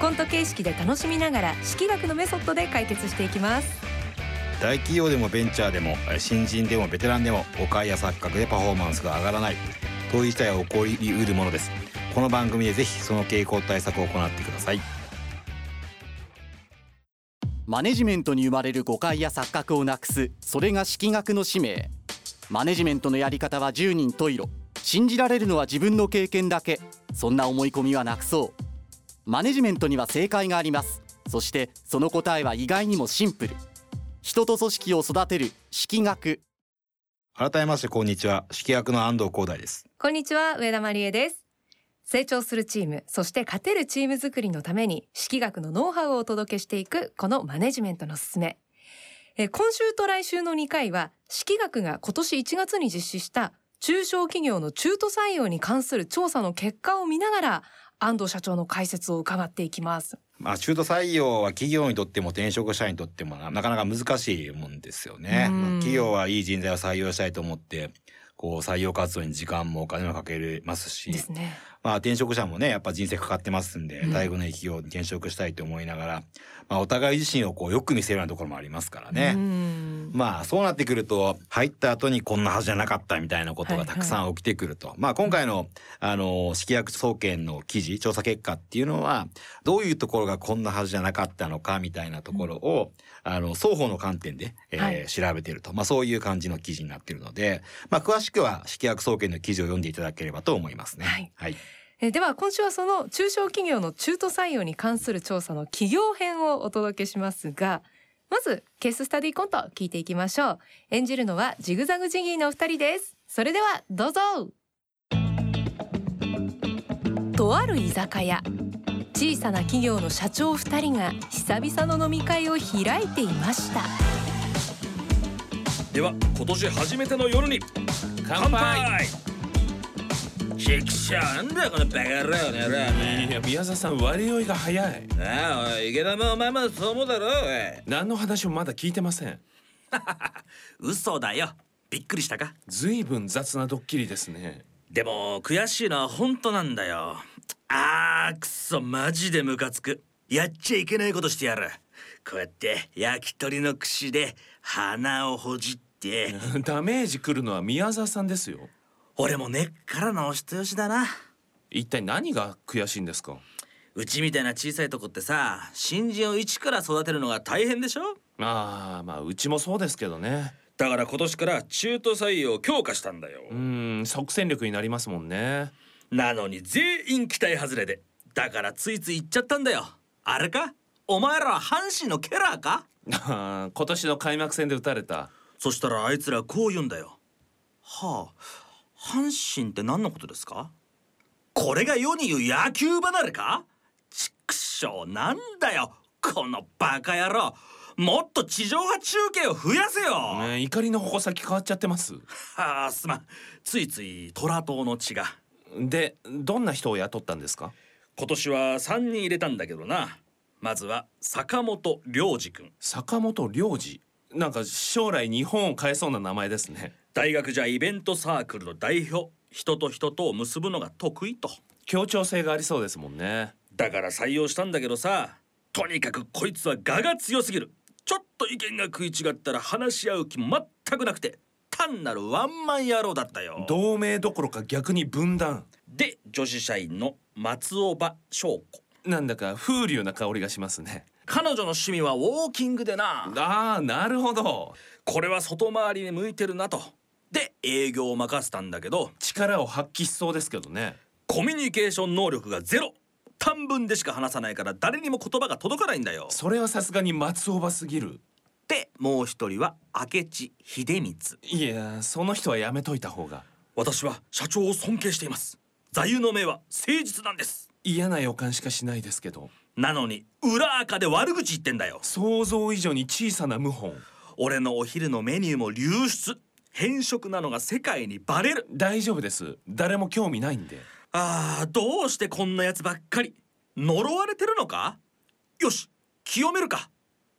コント形式で楽しみながら式学のメソッドで解決していきます。大企業でもベンチャーでも新人でもベテランでも誤解や錯覚でパフォーマンスが上がらない。問い自体は起こりうるものです。この番組でぜひその傾向対策を行ってください。マネジメントに生まれる誤解や錯覚をなくすそれが式学の使命。マネジメントのやり方は10人十色。信じられるのは自分の経験だけ。そんな思い込みはなくそうマネジメントには正解があります。そしてその答えは意外にもシンプル。人と組織を育てる式学。改めましてこんにちは。式学の安藤光大です。こんにちは上田真理恵です。成長するチームそして勝てるチーム作りのために式学のノウハウをお届けしていくこのマネジメントのすすめ。え今週と来週の2回は式学が今年1月に実施した中小企業の中途採用に関する調査の結果を見ながら安藤社長の解説を伺っていきます。まあ中途採用は企業にとっても転職者にとってもなかなか難しいもんですよね。まあ企業はいい人材を採用したいと思ってこう採用活動に時間もお金もかけれますし、ですねまあ転職者もねやっぱ人生かかってますんで、うん。大学のいい企業に転職したいと思いながら、まあお互い自身をこうよく見せるようなところもありますからね。うん。まあそうなってくると入った後にこんなはずじゃなかったみたいなことがたくさん起きてくると、まあ今回のあの式約総研の記事調査結果っていうのはどういうところがこんなはずじゃなかったのかみたいなところを、あの双方の観点で、えーはい。調べていると、まあそういう感じの記事になっているので、まあ詳しくは式約総研の記事を読んでいただければと思いますね。はい。はいえでは今週はその中小企業の中途採用に関する調査の企業編をお届けしますがまずケーススタディコント聞いていきましょう。演じるのはジグザグジギーのお二人です。それではどうぞ。とある居酒屋小さな企業の社長二人が久々の飲み会を開いていました。では今年初めての夜に乾杯チクショーなんだよこのバカ野郎の野郎いや宮沢さん割り酔いが早い。なあおい池田もお前もそう思うだろ何の話もまだ聞いてません。嘘だよ。びっくりしたか？ずいぶん雑なドッキリですね。でも悔しいのは本当なんだよ。あーくそマジでムカつく。やっちゃいけないことしてやる。こうやって焼き鳥の串で鼻をほじって。ダメージ来るのは宮沢さんですよ俺も根っからのお人よしだな。一体何が悔しいんですか？うちみたいな小さいとこってさ新人を一から育てるのが大変でしょ？ああまあうちもそうですけどね。だから今年から中途採用を強化したんだよ。うーん即戦力になりますもんね。なのに全員期待外れでだからついつい言っちゃったんだよ。あれか？お前らは阪神のケラーか今年の開幕戦で打たれた。そしたらあいつらこう言うんだよ。はあ阪神って何のことですか？これが世に言う野球離れか？ちくしょうなんだよ。このバカ野郎。もっと地上波中継を増やせよ、ね怒りの矛先変わっちゃってます。はあすまん。ついつい虎党の血が。でどんな人を雇ったんですか？今年は3人入れたんだけどな。まずは坂本良二君。坂本良二。なんか将来日本を変えそうな名前ですね大学じゃイベントサークルの代表人と人とを結ぶのが得意と。協調性がありそうですもんね。だから採用したんだけどさとにかくこいつは我が強すぎる。ちょっと意見が食い違ったら話し合う気も全くなくて単なるワンマン野郎だったよ。同盟どころか逆に分断。で女子社員の松尾葉翔子。なんだか風流な香りがしますね。彼女の趣味はウォーキングでな。ああなるほど。これは外回りに向いてるなとで営業を任せたんだけど力を発揮しそうですけどね。コミュニケーション能力がゼロ。短文でしか話さないから誰にも言葉が届かないんだよ。それはさすがに松尾葉すぎる。でもう一人は明智秀光。いやその人はやめといた方が。私は社長を尊敬しています。座右の銘は誠実なんです。嫌な予感しかしないですけど。なのに裏垢で悪口言ってんだよ。想像以上に小さな謀反。俺のお昼のメニューも流出変色なのが世界にバレる。大丈夫です。誰も興味ないんで。ああどうしてこんなやつばっかり呪われてるのか？よし清めるか。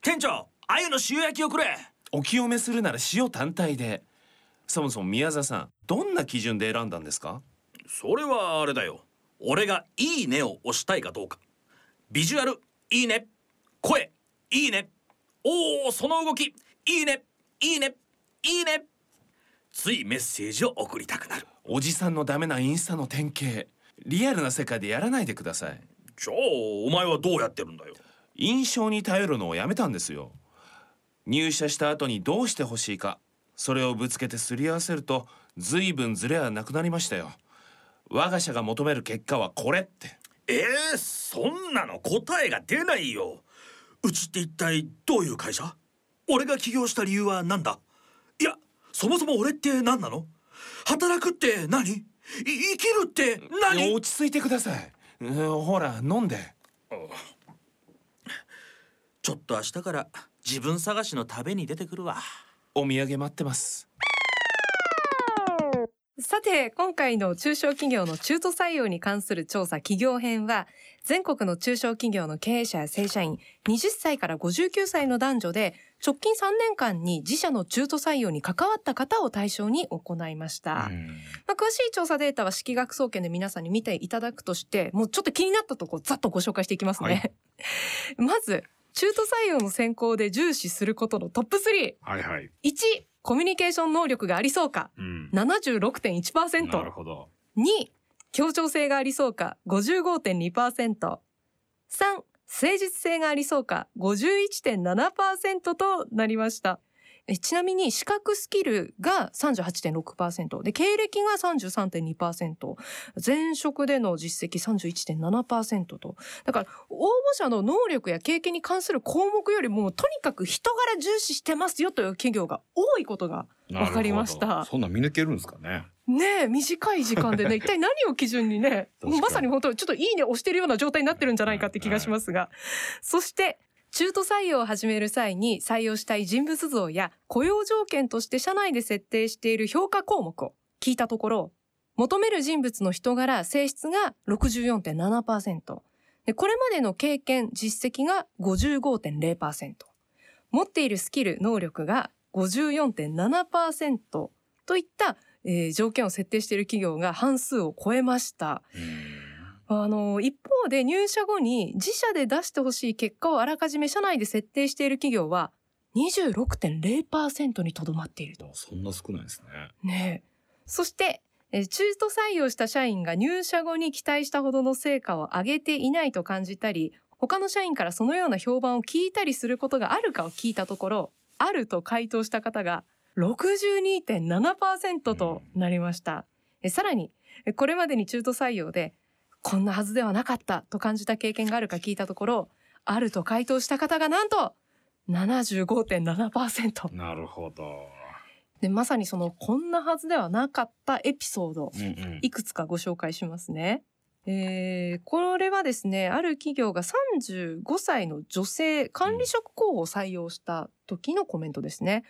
店長鮎の塩焼きをくれ。お清めするなら塩単体で。そもそも宮沢さんどんな基準で選んだんですか？それはあれだよ。俺が「いいね」を押したいかどうか。ビジュアルいいね。声いいね。おおその動きいいね。いいね。いいねついメッセージを送りたくなる。おじさんのダメなインスタの典型。リアルな世界でやらないでください。じゃあお前はどうやってるんだよ。印象に頼るのをやめたんですよ。入社した後にどうしてほしいかそれをぶつけてすり合わせると随分ズレはなくなりましたよ。我が社が求める結果はこれって。えー、そんなの答えが出ないよ。うちって一体どういう会社？俺が起業した理由は何だ？そもそも俺って何なの？働くって何？い生きるって何？落ち着いてください。うんほら飲んで。ちょっと明日から自分探しの旅に出てくるわ。お土産待ってますさて今回の中小企業の中途採用に関する調査企業編は全国の中小企業の経営者や正社員20歳から59歳の男女で直近3年間に自社の中途採用に関わった方を対象に行いました、まあ、詳しい調査データは式学総研で皆さんに見ていただくとしてもうちょっと気になったとこざっとご紹介していきますね、は まず中途採用の選考で重視することのトップ3はいはい。1コミュニケーション能力がありそうかうん。76.1%なるほど。2協調性がありそうか55.2%。3誠実性がありそうか51.7%となりました。えちなみに資格スキルが38.6%で経歴が33.2%前職での実績31.7%と。だから応募者の能力や経験に関する項目よりもとにかく人柄重視してますよという企業が多いことがわかりました。そんなん見抜けるんですかね？ねえ短い時間でね一体何を基準にね に。まさに本当ちょっといいね押してるような状態になってるんじゃないかって気がしますが、そして中途採用を始める際に採用したい人物像や雇用条件として社内で設定している評価項目を聞いたところ求める人物の人柄性質が64.7%でこれまでの経験実績が55.0%持っているスキル能力が54.7%といった、えー条件を設定している企業が半数を超えました。あの一方で入社後に自社で出してほしい結果をあらかじめ社内で設定している企業は26.0%にとどまっていると。そんな少ないですね。ねえそしてえー中途採用した社員が入社後に期待したほどの成果を上げていないと感じたり他の社員からそのような評判を聞いたりすることがあるかを聞いたところあると回答した方が62.7%となりました。えさらにえこれまでに中途採用でこんなはずではなかったと感じた経験があるか聞いたところあると回答した方がなんと75.7%なるほど。でまさにそのこんなはずではなかったエピソードうんうん。いくつかご紹介しますね。えーこれはですねある企業が35歳の女性管理職候補を採用した時のコメントですね、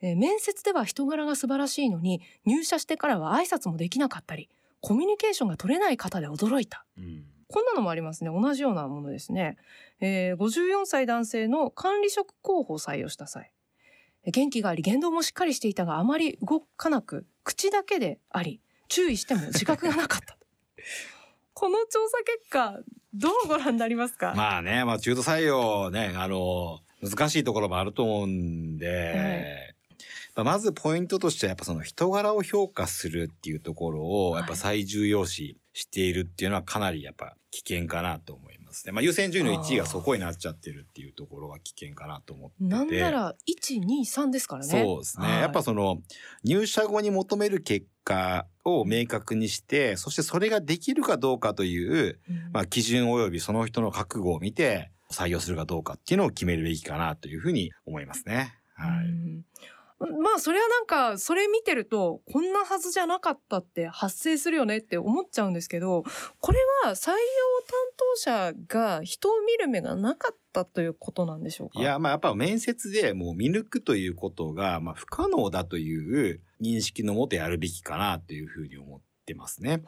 えー面接では人柄が素晴らしいのに入社してからは挨拶もできなかったりコミュニケーションが取れない方で驚いた。うん。こんなのもありますね。同じようなものですね、えー54歳男性の管理職候補を採用した際。元気があり言動もしっかりしていたがあまり動かなく口だけであり注意しても自覚がなかった この調査結果どうご覧になりますか、まあね、まあ中途採用ね、あの、難しいところもあると思うんで、まあまずポイントとしてはやっぱその人柄を評価するっていうところをはいやっぱ最重要視しているっていうのはかなりやっぱ危険かなと思いますね。まあ優先順位の1位がそこになっちゃってるっていうところが危険かなと思ってて。なんなら123ですからねそうですね。はいやっぱその入社後に求める結果を明確にして、そしてそれができるかどうかという、うんまあ基準及びその人の覚悟を見て採用するかどうかっていうのを決めるべきかなというふうに思いますね。はい。うんまあそれはなんかそれ見てるとこんなはずじゃなかったって発生するよねって思っちゃうんですけどこれは採用担当者が人を見る目がなかったということなんでしょうか？いや、まあやっぱ面接でもう見抜くということが、まあ不可能だという認識のもとやるべきかなというふうに思ってますね。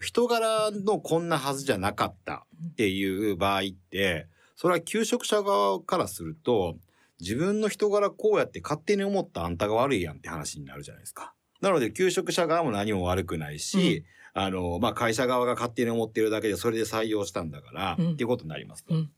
人柄のこんなはずじゃなかったっていう場合って、それは求職者側からすると、自分の人柄こうやって勝手に思ったあんたが悪いやんって話になるじゃないですか。なので、求職者側も何も悪くないし、あの、まあ、会社側が勝手に思ってるだけでそれで採用したんだから、うんっていうことになりますと。うん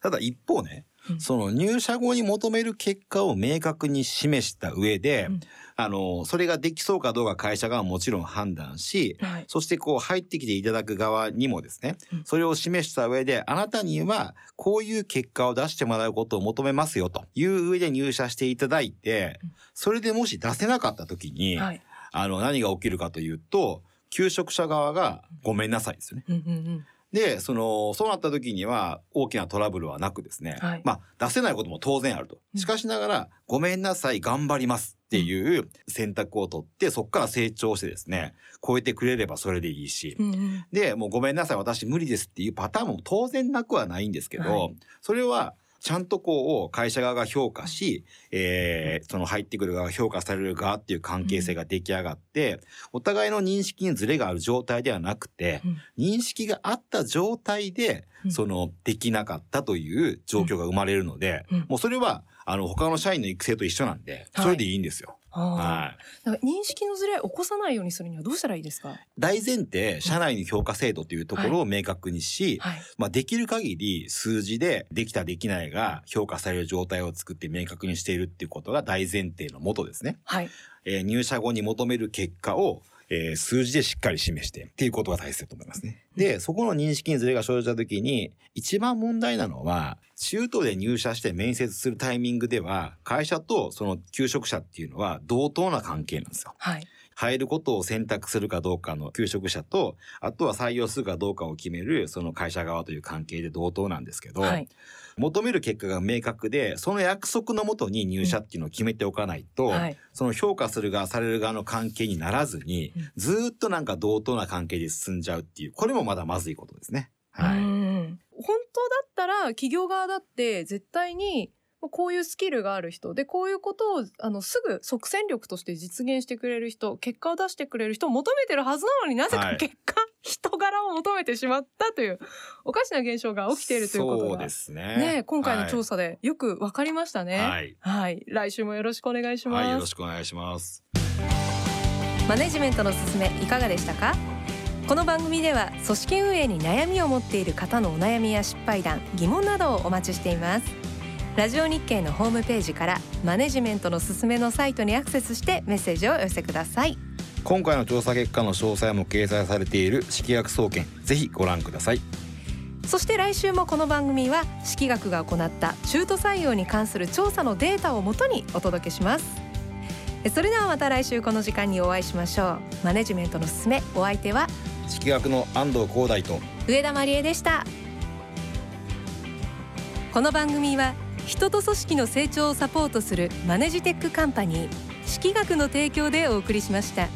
ただ一方ね、うんその入社後に求める結果を明確に示した上で、うん。あの、それができそうかどうか会社側はもちろん判断し、はい。そしてこう入ってきていただく側にもですねうん、それを示した上で、あなたにはこういう結果を出してもらうことを求めますよという上で入社していただいてうん、それでもし出せなかった時に、はい。あの、何が起きるかというと、求職者側がごめんなさいですよね。うんうんうんで、その、そうなった時には大きなトラブルはなくですね、はい。まあ出せないことも当然あると。しかしながら、ごめんなさい、頑張りますっていう選択を取って、そこから成長してですね、超えてくれればそれでいいし、うんうん。で、もうごめんなさい、私無理ですっていうパターンも当然なくはないんですけど、はい。それは、ちゃんとこう、会社側が評価し、えーその入ってくる側が評価される側っていう関係性が出来上がって、お互いの認識にズレがある状態ではなくて、うん。認識があった状態で、うん。その、できなかったという状況が生まれるので、うん。もうそれは、あの、他の社員の育成と一緒なんで、はい。それでいいんですよ。はい。認識のズレを起こさないようにするにはどうしたらいいですか？大前提、社内の評価制度というところを明確にし、はい。まあ、できる限り数字でできたできないが評価される状態を作って明確にしているっていうことが大前提のもとですね。はい。えー入社後に求める結果を、えー数字でしっかり示してっていうことが大切だと思いますね。で、そこの認識にずれが生じた時に、一番問題なのは、中途で入社して面接するタイミングでは、会社とその求職者っていうのは同等な関係なんですよ。はい入ることを選択するかどうかの求職者と、あとは採用するかどうかを決めるその会社側という関係で同等なんですけど、はい求める結果が明確で、その約束のもとに入社っていうのを決めておかないと、はいその評価する側、される側の関係にならずに、うんずーっとなんか同等な関係で進んじゃうっていう、これもまだまずいことですね。はい。うん本当だったら企業側だって絶対にこういうスキルがある人でこういうことをあのすぐ即戦力として実現してくれる人結果を出してくれる人を求めてるはずなのになぜはいか結果、人柄を求めてしまったというおかしな現象が起きているということがね。ね今回の調査査でよくわかりましたね。はい。はい、来週もよろしくお願いします。はい、よろしくお願いします。マネジメントのすすめいかがでしたか？この番組では組織運営に悩みを持っている方のお悩みや失敗談疑問などをお待ちしていますラジオ日経のホームページからマネジメントのすすめのサイトにアクセスしてメッセージをお寄せください。今回の調査結果の詳細も掲載されている式学総研、ぜひご覧ください。そして来週もこの番組は式学が行った中途採用に関する調査のデータをもとにお届けします。それではまた来週この時間にお会いしましょう。マネジメントのすすめお相手は式学の安藤光大と、上田真理恵でした。この番組は人と組織の成長をサポートするマネジテックカンパニー識学の提供でお送りしました。